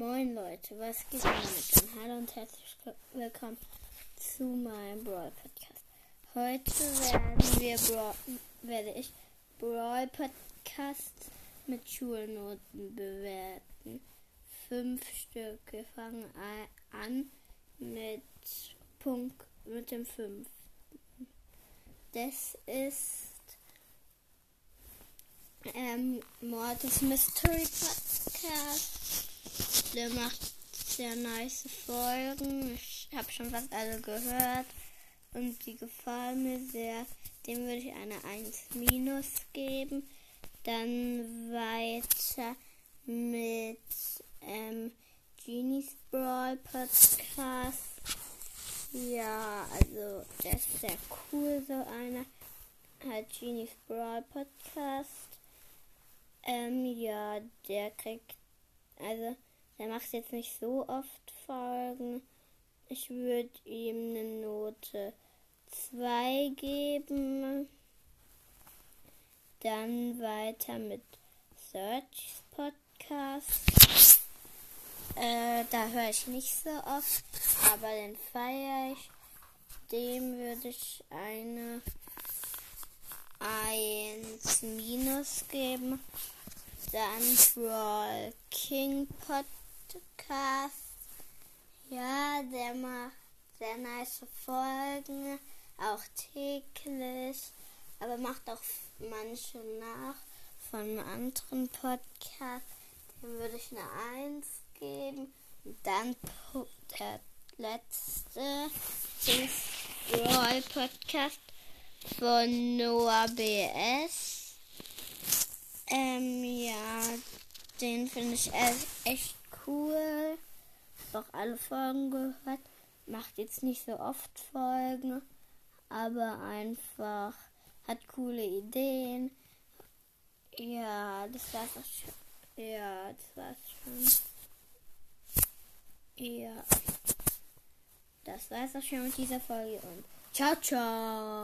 Moin Leute, was geht damit? Und hallo und herzlich willkommen zu meinem Brawl Podcast. Heute werden wir Brawl, werde ich Brawl Podcasts mit Schulnoten bewerten. Fünf Stück. Wir fangen an mit Punkt mit dem fünften. Das ist ähm, Mortis Mystery Podcast. Der macht sehr nice Folgen. Ich habe schon fast alle gehört und die gefallen mir sehr. Dem würde ich eine 1 minus geben. Dann weiter mit ähm, Genies Brawl Podcast. Ja, also der ist sehr cool, so einer. Halt Genies Brawl Podcast. Ähm, ja, der kriegt, also der macht jetzt nicht so oft Folgen. Ich würde ihm eine Note 2 geben. Dann weiter mit Search Podcast. Äh, da höre ich nicht so oft, aber den feiere ich. Dem würde ich eine 1 minus geben. Dann Brawl King Podcast. Podcast. Ja, der macht sehr nice Folgen, auch täglich, aber macht auch manche nach von einem anderen Podcast. Dem würde ich eine 1 geben. Und dann der letzte Roy Podcast von Noah BS. Ähm, ja, den finde ich echt. Hab auch alle Folgen gehört. Macht jetzt nicht so oft Folgen, aber einfach hat coole Ideen. Ja, das war's auch schon. Ja, das war's schon. Ja. Das war's auch schon mit dieser Folge und ciao, ciao.